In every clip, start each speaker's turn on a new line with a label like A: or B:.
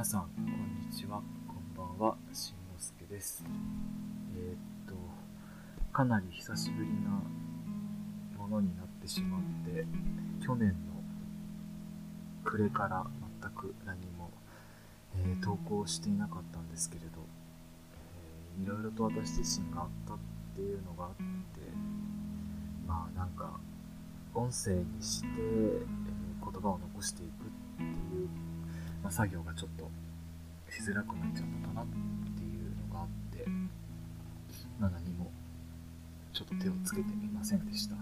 A: 皆さんこんにちは。こんばんは。しんのすけです。えーっとかなり久しぶりなものになってしまって去年の暮れから全く何も、えー投稿していなかったんですけれど、えーいろいろと私自身があったっていうのがあってまあなんか音声にして、えー言葉を残していくっていう、まあ、作業がちょっとしづらくなっちゃったかなっていうのがあって、まあ、何もちょっと手をつけてみませんでした、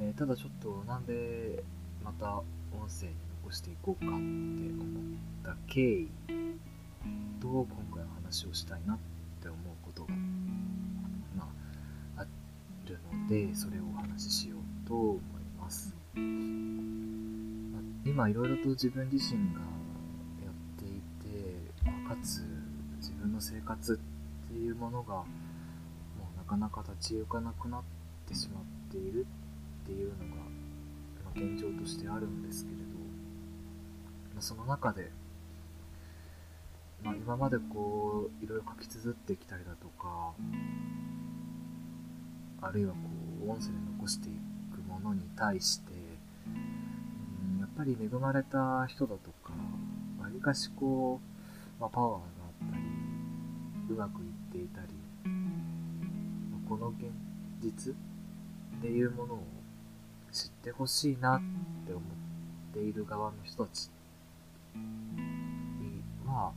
A: えーただちょっとなんでまた音声に残していこうかって思った経緯と今回の話をしたいなって思うことがまああるのでそれをお話ししようと思います。今いろいろと自分自身が、自分の生活っていうものがもうなかなか立ち行かなくなってしまっているっていうのが、まあ現状としてあるんですけれど、まあその中で、まあ、今までこういろいろ書き綴ってきたりだとかあるいはこう音声で残していくものに対してうんやっぱり恵まれた人だとかわりかしこう、まあ、パワーがあったりうまくいっていたりこの現実っていうものを知ってほしいなって思っている側の人たちには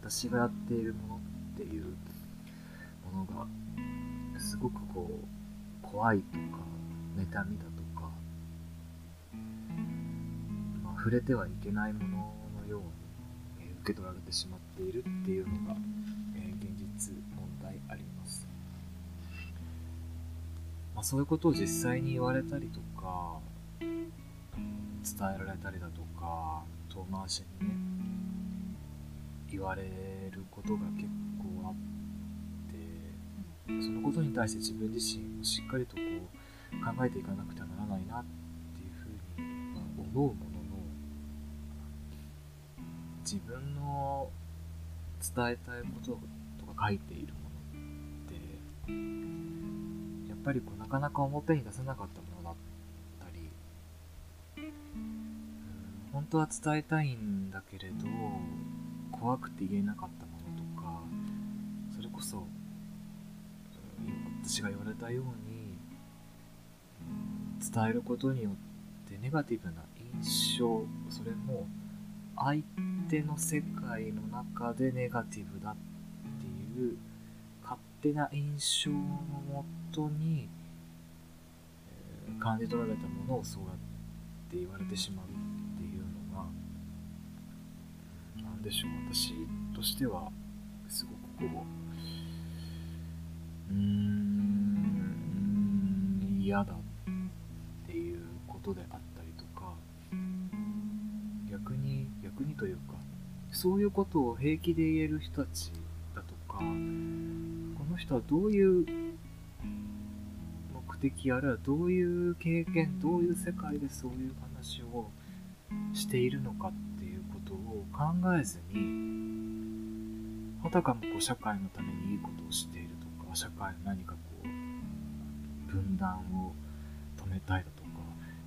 A: 私がやっているものっていうものがすごくこう怖いとか妬みだとか、まあ、触れてはいけないもののように、えー受け取られてしまっているっていうのが、えー現実問題あります、まあ、そういうことを実際に言われたりとか伝えられたりだとか遠回しにね言われることが結構あってそのことに対して自分自身もしっかりとこう考えていかなくてはならないなっていうふうに思うものの自分の伝えたいこととか書いているものってやっぱりこうなかなか表に出せなかったものだったり本当は伝えたいんだけれど怖くて言えなかったものとかそれこそ私が言われたように伝えることによってネガティブな印象それも相手の世界の中でネガティブだっていう勝手な印象のもとに感じ取られたものをそうやって言われてしまうっていうのがなんでしょう私としてはすごくこううん嫌だっていうことであったにというかそういうことを平気で言える人たちだとかこの人はどういう目的あるいはどういう経験どういう世界でそういう話をしているのかっていうことを考えずにあたかもこう社会のためにいいことをしているとか社会の何かこう分断を止めたいだとか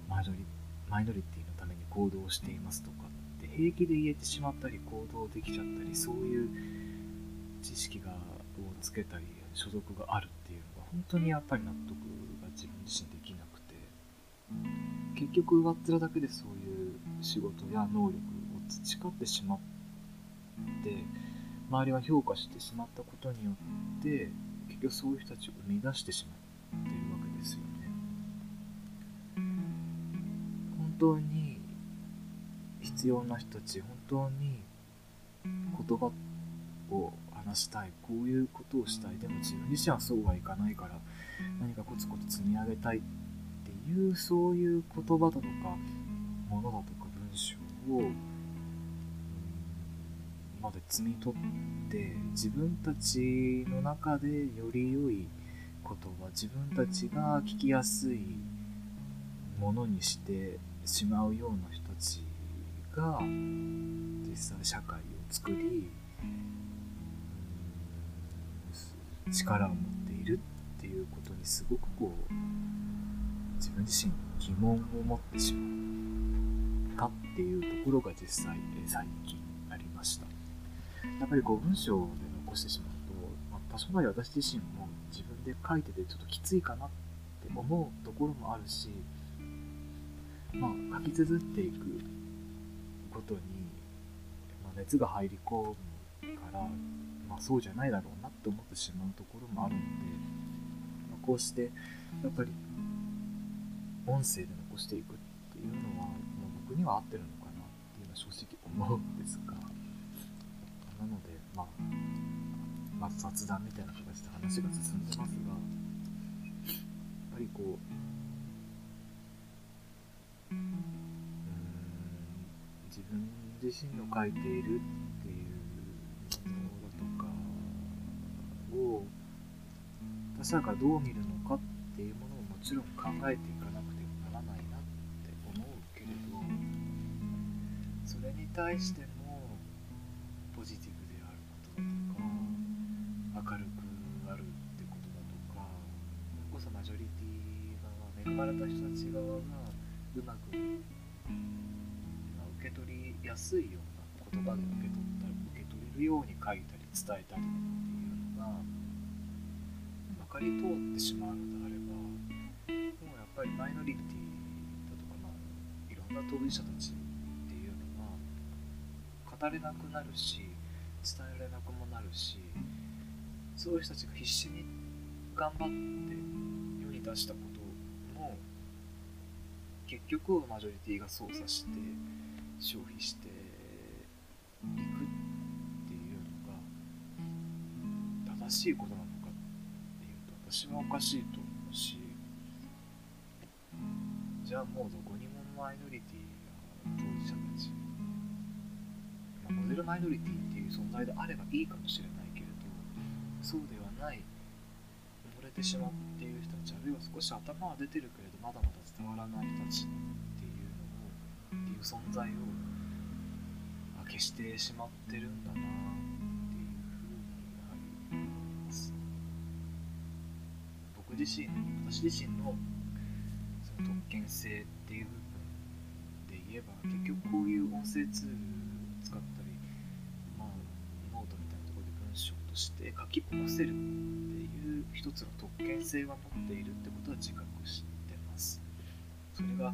A: マイノリマイノリティのために行動していますとか平気で言えてしまったり行動できちゃったりそういう知識がをつけたり所属があるっていうのが本当にやっぱり納得が自分自身できなくて結局上っ面だけでそういう仕事や能力を培ってしまって周りは評価してしまったことによって結局そういう人たちを生み出してしまっているわけですよね。本当に必要な人たち本当に言葉を話したいこういうことをしたい。でも自分自身はそうはいかないから何かコツコツ積み上げたいっていうそういう言葉だとかものだとか文章をまで摘み取って自分たちの中でより良い言葉自分たちが聞きやすいものにしてしまうような人たちが実際社会を作り力を持っているっていうことにすごくこう自分自身疑問を持ってしまったっていうところが実際最近ありました。やっぱりこう文章で残してしまうと、まあ、多少なり私自身も自分で書いててちょっときついかなって思うところもあるしまあ書き綴っていくことに、まあ、熱が入り込むから、まあ、そうじゃないだろうなって思ってしまうところもあるので、まあ、こうしてやっぱり音声で残していくっていうのはもう僕には合ってるのかなっていうのは正直思うんですがなので、まあ、まあ雑談みたいな形で話が進んでますがやっぱりこう自分自身の書いているっていうものだとかを他者がどう見るのかっていうものももちろん考えていかなくてはならないなって思うけれどそれに対してもポジティブであることだとか明るくあるってことだとかそれこそマジョリティ側恵まれた人たち側がうまく受け取りやすいような言葉で受け取ったり受け取れるように書いたり伝えたりっていうのがまかり通ってしまうのであればもうやっぱりマイノリティだとか、まあ、いろんな当事者たちっていうのは語れなくなるし伝えられなくもなるしそういう人たちが必死に頑張って世に出したことも結局マジョリティが操作して消費していくっていうのが正しいことなのかっていうと私はおかしいと思うしじゃあもうどこにもマイノリティや当事者たち、まあ、モデルマイノリティっていう存在であればいいかもしれないけれどそうではない溺れてしまっている人たちあるいは少し頭は出てるけれどまだまだ伝わらない人たちっていう存在を消してしまってるんだなっていうふうにやはり思います。僕自身私自身のその特権性っていう部分で言えば結局こういう音声ツールを使ったりまあノートみたいなところで文章として書き起こせるっていう一つの特権性は持っているってことは自覚してます。それが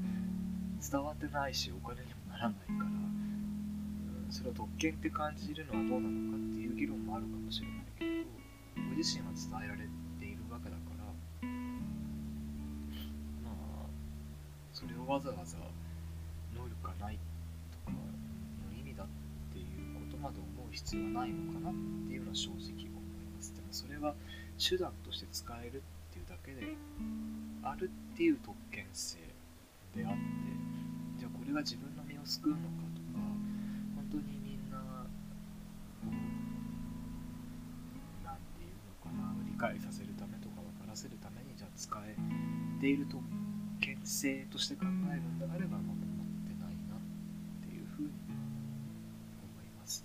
A: 伝わってないしお金にもならないから、うん、それを特権って感じるのはどうなのかっていう議論もあるかもしれないけど僕自身は伝えられているわけだからまあそれをわざわざ能力がないとかの意味だっていうことまで思う必要はないのかなっていうのは正直思います。でもそれは手段として使えるっていうだけであるっていう特権性であってれが自分の身を救うのかとか本当にみんな何て言うのかな理解させるためとか分からせるためにじゃあ使えている特権性として考えるんであれば、まあ、持ってないなっていうふうに思います。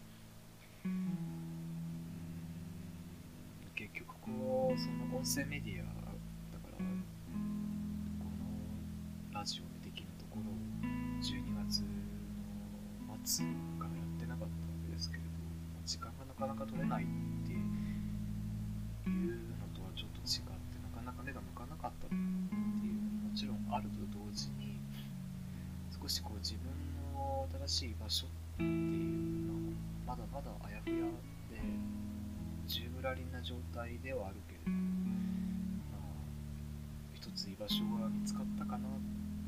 A: 結局こうその音声メディアかなか取れないっていうのとはちょっと違ってなかなか目が向かなかったっていうのももちろんあると同時に少しこう自分の新しい場所っていうのはまだまだあやふやで宙ぶらりんな状態ではあるけれど、まあ、一つ居場所が見つかったかな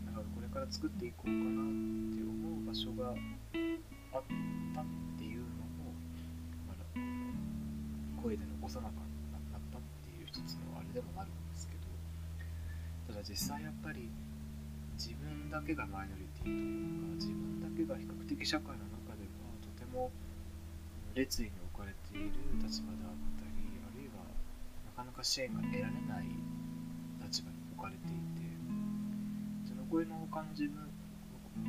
A: だからこれから作っていこうかなって思う場所があって声で残さなかったっていう一つのあれでもあるんですけどただ実際やっぱり自分だけがマイノリティというか自分だけが比較的社会の中ではとても列位に置かれている立場であったりあるいはなかなか支援が得られない立場に置かれていてその声の他の自分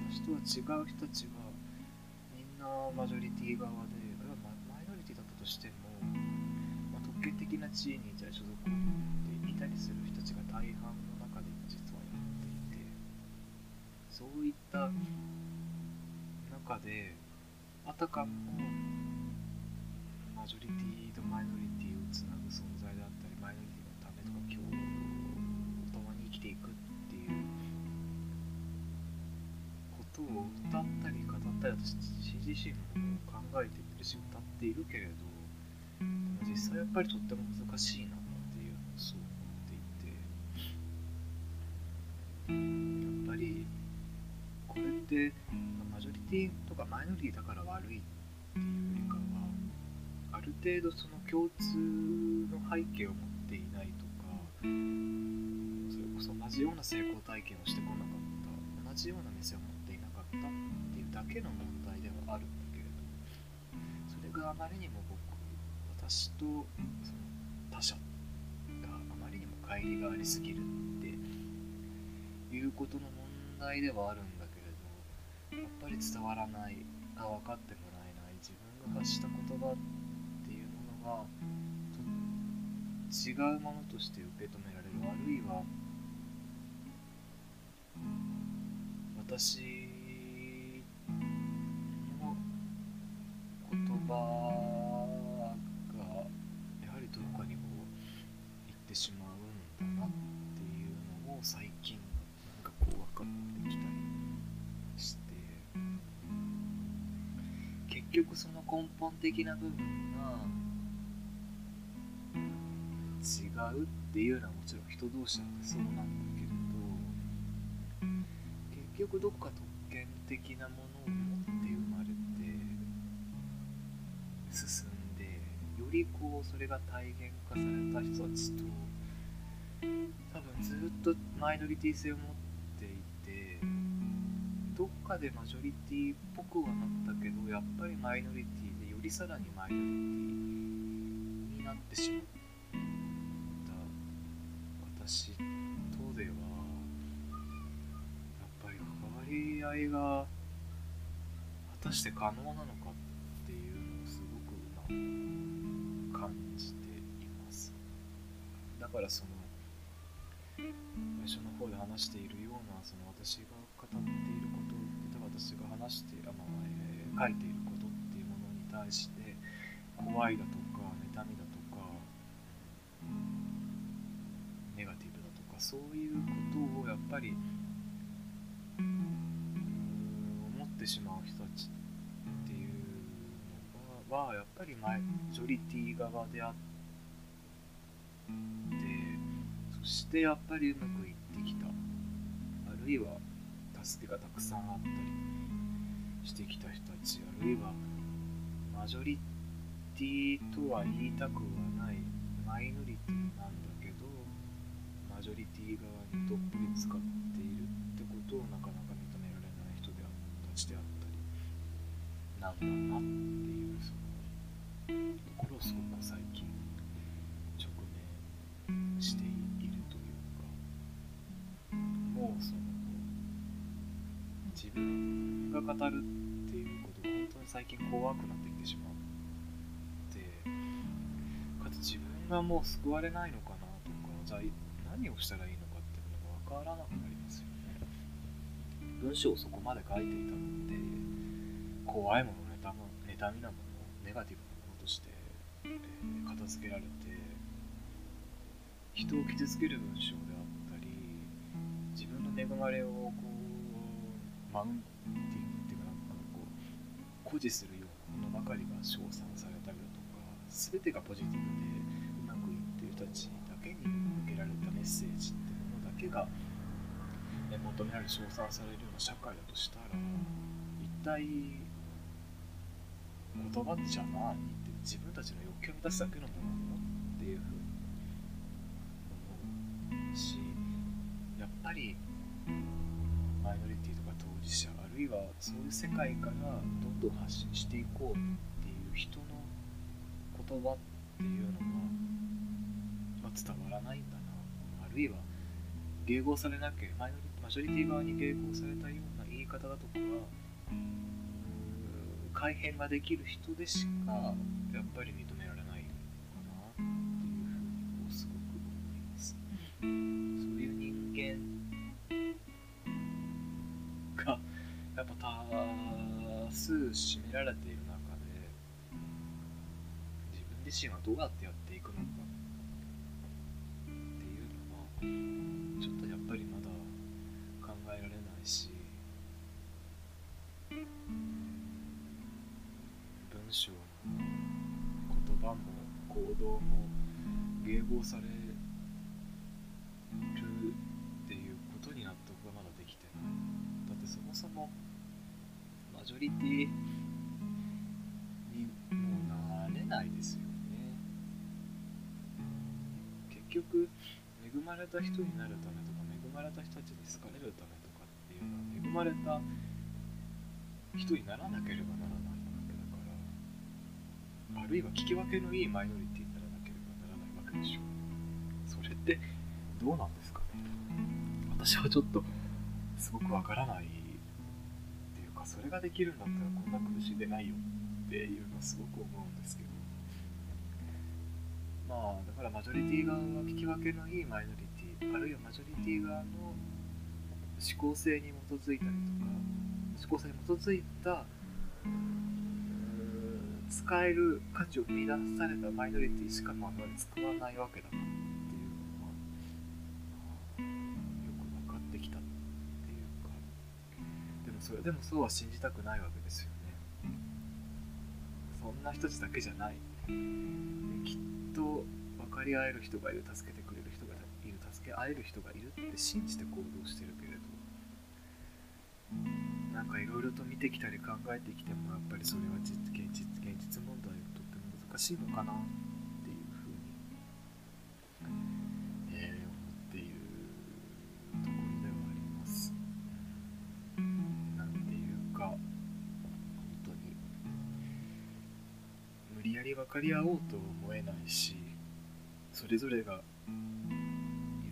A: 私とは違う人たちはみんなマジョリティ側でママイノリティだったとしても、的な地位にじゃあ所属を持っていたりする人たちが大半の中で実はやっていてそういった中であたかもマジョリティとマイノリティをつなぐ存在であったりマイノリティのためとか共共に生きていくっていうことを歌ったり語ったり私自身も考えているし歌っているけれど実際やっぱりとっても難しいなっていうのをそう思っていてやっぱりこれってマジョリティとかマイノリティだから悪いっていうよりかはある程度その共通の背景を持っていないとかそれこそ同じような成功体験をしてこなかった。同じような店を持っていなかったっていうだけの問題ではあるんだけれどそれがあまりにも私とその他者があまりにも乖離がありすぎるっていうことの問題ではあるんだけれどやっぱり伝わらないあ分かってもらえない自分が発した言葉っていうものが違うものとして受け止められるあるいは私局その根本的な部分が違うっていうのはもちろん人同士だってそうなんだけれど結局どこか特権的なものを持って生まれて進んでよりこうそれが体現化された人たちと多分ずっとマイノリティ性を持っていてどっかでマジョリティっぽくはなったけどやっぱりマイノリティでよりさらにマイノリティになってしまった私とではやっぱり関わり合いが果たして可能なのかっていうのをすごく今感じています。だからその最初の方で話しているようなその私が語っている私が話してあ、まあえー書いていることっていうものに対して怖いだとか妬みだとかネガティブだとかそういうことをやっぱり思ってしまう人たちっていうのがはやっぱりマジョリティ側であってそしてやっぱりうまくいってきた。あるいは助けがたくさんあったりしてきた人たちあるいはマジョリティとは言いたくはないマイノリティなんだけどマジョリティ側にどっぷり使っているってことをなかなか認められない人であたちであったりなんだなっていうそのところをすごく最近直面している語るっていうことが本当に最近怖くなってきてしまってかつ自分がもう救われないのかなとかじゃあ何をしたらいいのかっていうのが分からなくなりますよね文章をそこまで書いていたのって怖いもの妬む妬みなものネガティブなものとして、えー片付けられて人を傷つける文章であったり自分の恵まれをこうマウンティン誇示するようなものばかりが称賛されたりだとか全てがポジティブでうまくいっている人たちだけに向けられたメッセージっていうものだけが、ね、求められ称賛されるような社会だとしたら一体言葉じゃあ何って自分たちの欲求を満たすだけのものなのっていうふうに思うしやっぱりマイノリティとか当事者るいはそういう世界からどんどん発信していこうっていう人の言葉っていうのが、まあ、伝わらないんだな。あるいは迎合されなければママジョリティ側に迎合されたような言い方だとかは改変ができる人でしかやっぱり認められないのかなっていうふうにすごく思います。数占められている中で自分自身はどうやってやっていくのかっていうのはちょっとやっぱりまだ考えられないし文章も言葉も行動も迎合されョリティにもうなれないですよね。結局恵まれた人になるためとか恵まれた人たちに好かれるためとかっていうのは恵まれた人にならなければならないわけだからあるいは聞き分けのいいマイノリティにならなければならないわけでしょう。それってどうなんですかね。私はちょっとすごくわからないそれができるんだったらこんな苦しんでないよっていうのはすごく思うんですけど。まあだからマジョリティ側は聞き分けのいいマイノリティあるいはマジョリティ側の思考性に基づいたりとか思考性に基づいた使える価値を生み出されたマイノリティしかまあ使わないわけだなっそれでもそうは信じたくないわけですよね。そんな人たちだけじゃない。きっと分かり合える人がいる助けてくれる人がいる助け合える人がいるって信じて行動してるけれどなんかいろいろと見てきたり考えてきてもやっぱりそれは実現実現実問題にとっても難しいのかな。かり合おうと思えないしそれぞれがい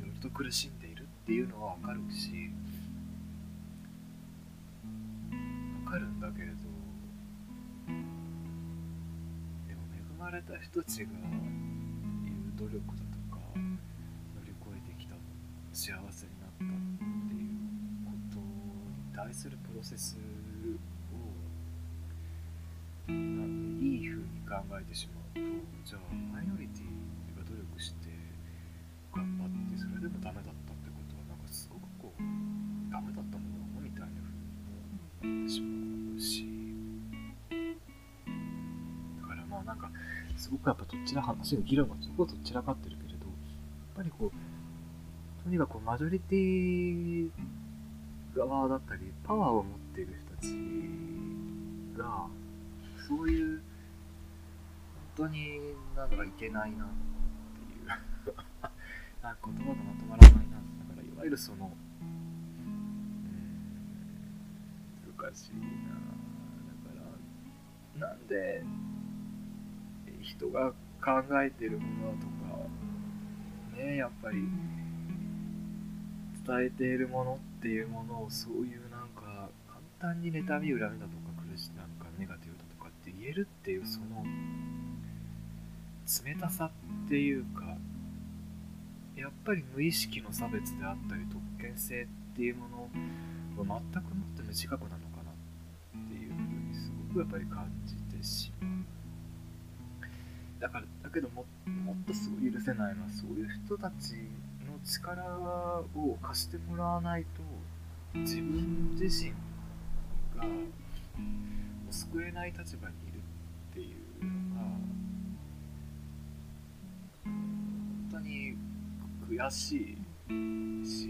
A: ろいろと苦しんでいるっていうのは分かるし分かるんだけれどでも恵まれた人たちがいる努力だとか乗り越えてきた幸せになったっていうことに対するプロセス考えてしまうとじゃあマイノリティが努力して頑張ってそれでもダメだったってことはなんかすごくこうダメだったものみたいな風に思ってしまうし。だからまあなんかすごくやっぱどっちら話が議論がすごくどちらかってるけれどやっぱりこうとにかくマジョリティ側だったりパワーを持っている人たちがそういう当になんかいけないなっていう。なんか言葉がまとまらないなだからいわゆるそのうん難しいな。だからなんで人が考えてるものとかねやっぱり伝えているものっていうものをそういうなんか簡単に妬み恨みだとか苦しなんかネガティブだとかって言えるっていうその冷たさっていうかやっぱり無意識の差別であったり特権性っていうものは全くもって無自覚なのかなっていうふうにすごくやっぱり感じてしまう。だからだけどももっとすごい許せないのはそういう人たちの力を貸してもらわないと自分自身が救えない立場にいるっていうのがに悔しいし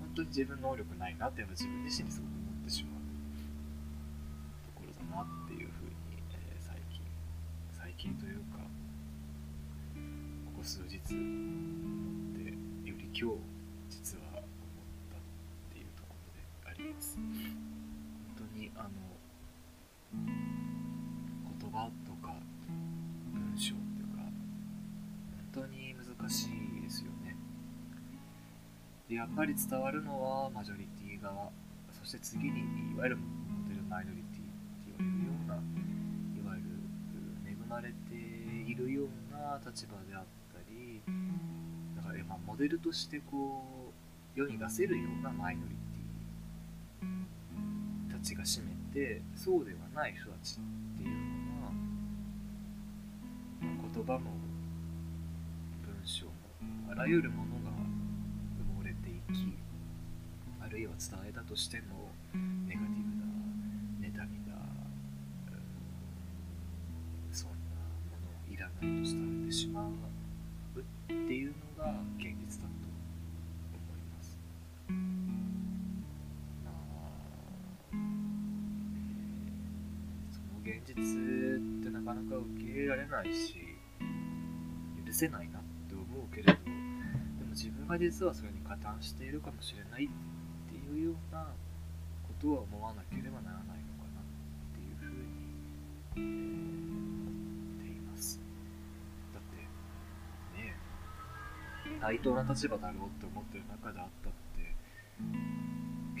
A: 本当に自分能力ないなってやっぱ自分自身にすごく思ってしまうところだなっていうふうに、えー最近最近というかここ数日思ってより今日実は思ったっていうところであります本当にあの文章っていうか本当に難しいですよね。でやっぱり伝わるのはマジョリティ側そして次にいわゆるモデルマイノリティって言われるようないわゆる恵まれているような立場であったりだからまモデルとしてこう世に出せるようなマイノリティたちが占めてそうではない人たちっていうのは、まあ、言葉も文章もあらゆるものが埋もれていきあるいは伝えたとしてもネガティブな妬みだそんなものをいらないと伝えてしまう。ってなかなか受け入れられないし許せないなって思うけれどでも自分が実はそれに加担しているかもしれないっていうようなことは思わなければならないのかなっていうふうに、思っています。だってね対等な立場だろうって思ってる中であったって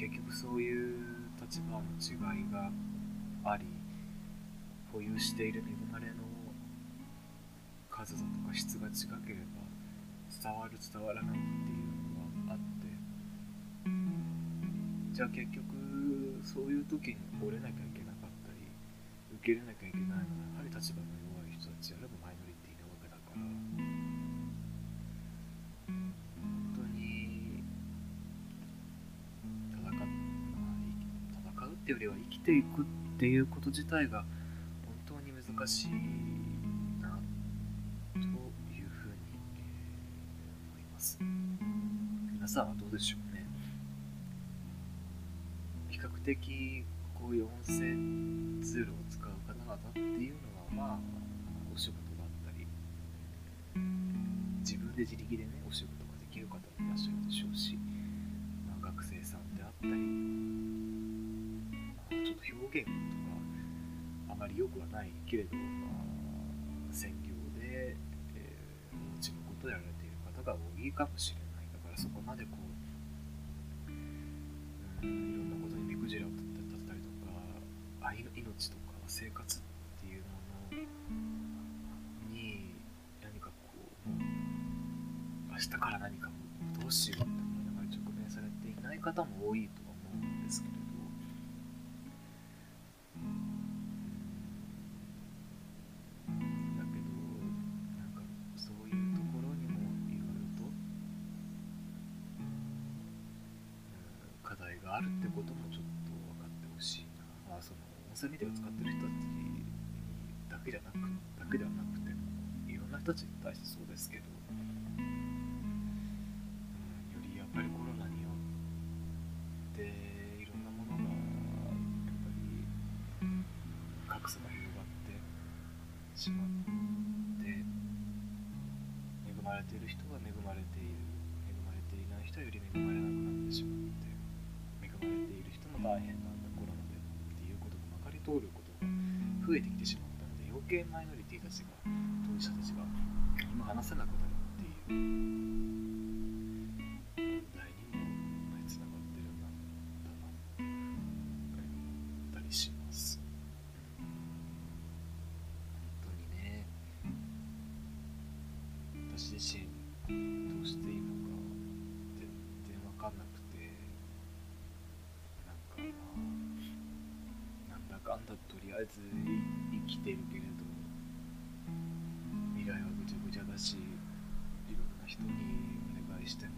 A: 結局そういう立場の違いがあり保有している恵まれの数だとか質が違ければ伝わる伝わらないっていうのがあって。じゃあ結局そういう時に折れなきゃいけなかったり受け入れなきゃいけないのはやはり立場の弱い人たちあるいはマイノリティなわけだから。本当に戦、戦うっていうよりは生きていくっていうこと自体が難しいなというふうに、え思います。皆さんはどうでしょうね。比較的こういう音声ツールを使う方々っていうのはまあお仕事だったり自分で自力でねお仕事ができる方もいらっしゃるでしょうし、まあ、学生さんであったり、まあ、ちょっと表現あまり良くはないけれど、まあ、専業で、えー、お家のことをやられている方が多いかもしれない。だからそこまでこううんいろんなことに目くじらを立てたりとか愛の命とか生活っていうものに何かこうもう明日から何かどうしようって思いながら直面されていない方も多いとその音声メディアを使ってる人たちだけじゃなくだけではなくていろんな人たちに対してそうですけど、うん、よりやっぱりコロナによっていろんなものがやっぱり格差が広がってしまって恵まれている人は恵まれている恵まれていない人はより恵まれなくなってしまって恵まれている人も大変通ることが増えてきてしまったので余計マイノリティたちが当事者たちが今話せなくなるっていう。えず生きてるけれど未来はぐちゃぐちゃだしいろんな人にお願いしても、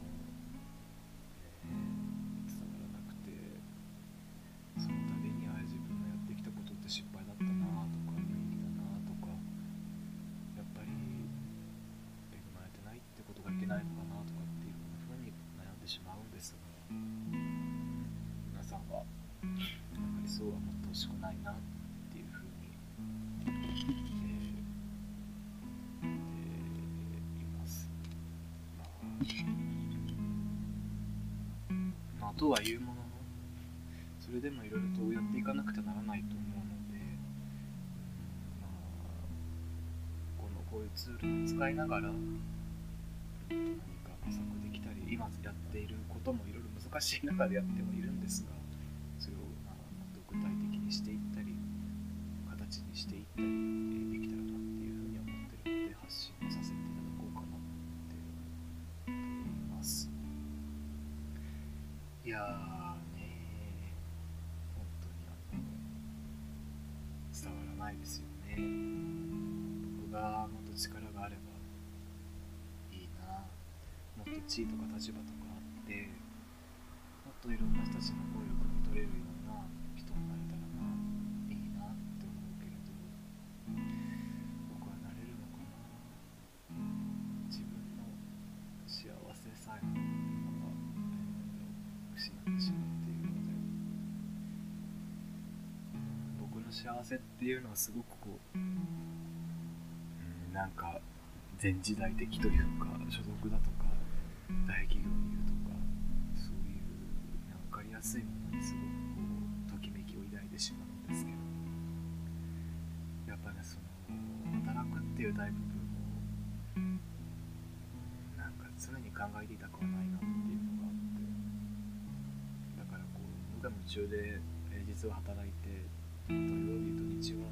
A: まあ、とはいうもののそれでもいろいろとやっていかなくてはならないと思うので、まあ、このこういうツールを使いながら何か模索できたり今やっていることもいろいろ難しい中でやってはいるんですがやーね本当に伝わらないですよね。僕がもっと力があればいいなもっと地位とか立場とかあってもっといろんな人たちの幸せっていうのはすごくこう、うん、なんか前時代的というか所属だとか大企業にいるとかそういう分かりやすいものにすごくこうときめきを抱いてしまうんですけどやっぱねその働くっていう大部分をなんか常に考えていたくはないなっていうのがあってだからこう無我夢中で平日は働いて土曜日土日は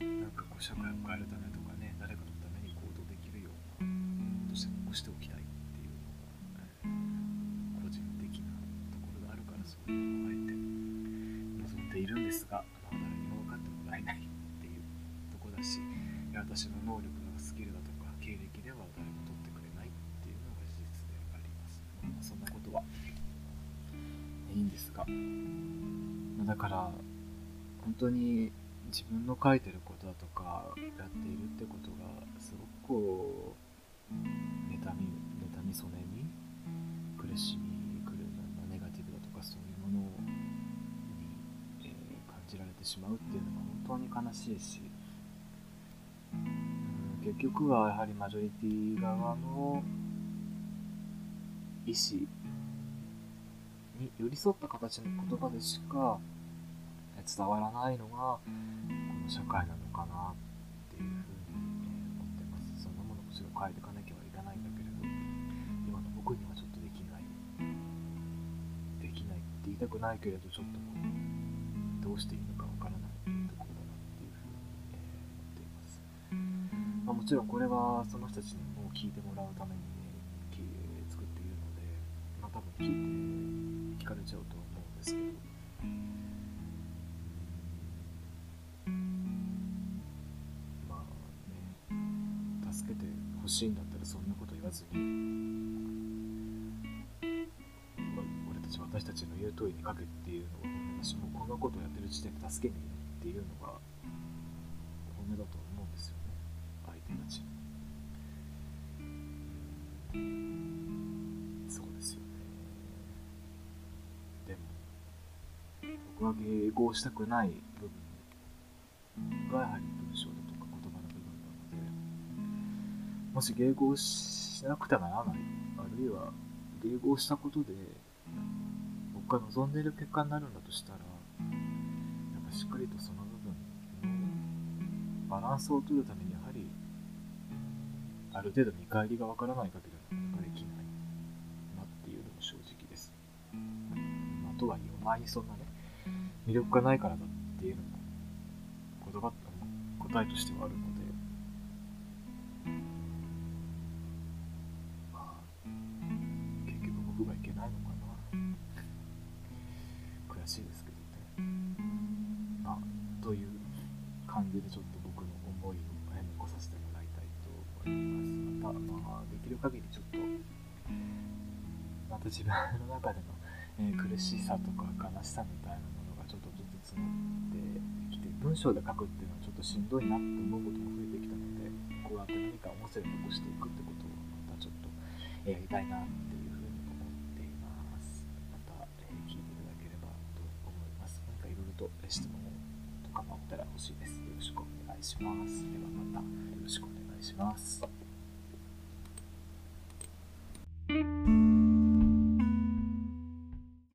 A: なんかこう社会を変えるためとかね誰かのために行動できるようなこととして残しておきたいっていうのが、えー個人的なところがあるからそういうのをあえて望んでいるんですが、まあ、誰にも分かってもらえないっていうとこだし私の能力だスキルだとか経歴では誰も取ってくれないっていうのが事実であります、まあ、そんなことはいいんですがだから本当に自分の書いてることだとかやっているってことがすごくこう妬み妬みそねみ苦しみくるなネガティブだとかそういうものに、えー感じられてしまうっていうのが本当に悲しいし、結局はやはりマジョリティ側の意思に寄り添った形の言葉でしかえ伝わらないのがこの社会なのかなっていうふうに、えー思ってます。そんなものもちろん変えていかなきゃいけないんだけれど今の僕にはちょっとできない。できないって言いたくないけれどちょっとどうしていいのかわからないところだなっていうふうに、えー思っています、まあ、もちろんこれはその人たちにも聞いてもらうためにねき作っているので、まあ、多分聞いて聞かれちゃうと思うんですけどてほしいんだったらそんなこと言わずに、ま俺たち私たちの言う通りに書けっていうのを私もこんなことをやってる時点で助けにっていうのが本音だと思うんですよね相手たちそうですよね。でも僕は迎合したくない部分がやはりもし迎合しなくてはならない。あるいは迎合したことで僕が望んでいる結果になるんだとしたらやっぱしっかりとその部分のバランスを取るためにやはりある程度見返りがわからない限りはなかなかできないなっていうのも正直です、まあ、とはいえお前にそんなね魅力がないからだっていうのも言葉答えとしてはあるのででちょっと僕の思いをえ残させてもらいたいと思います。またまあできる限りちょっとまた自分の中での、えー苦しさとか悲しさみたいなものがちょっとずつ募ってきて文章で書くっていうのはちょっとしんどいなって思うことも増えてきたのでこうやって何か音声で残していくってことをまたちょっとえーやりたいなっていうふうに思っています。また、えー聞いていただければと思います。何かいろいろとえ質問とかもあったら欲しいです。よろしくお願いします。ではまた。よろしくお願いします。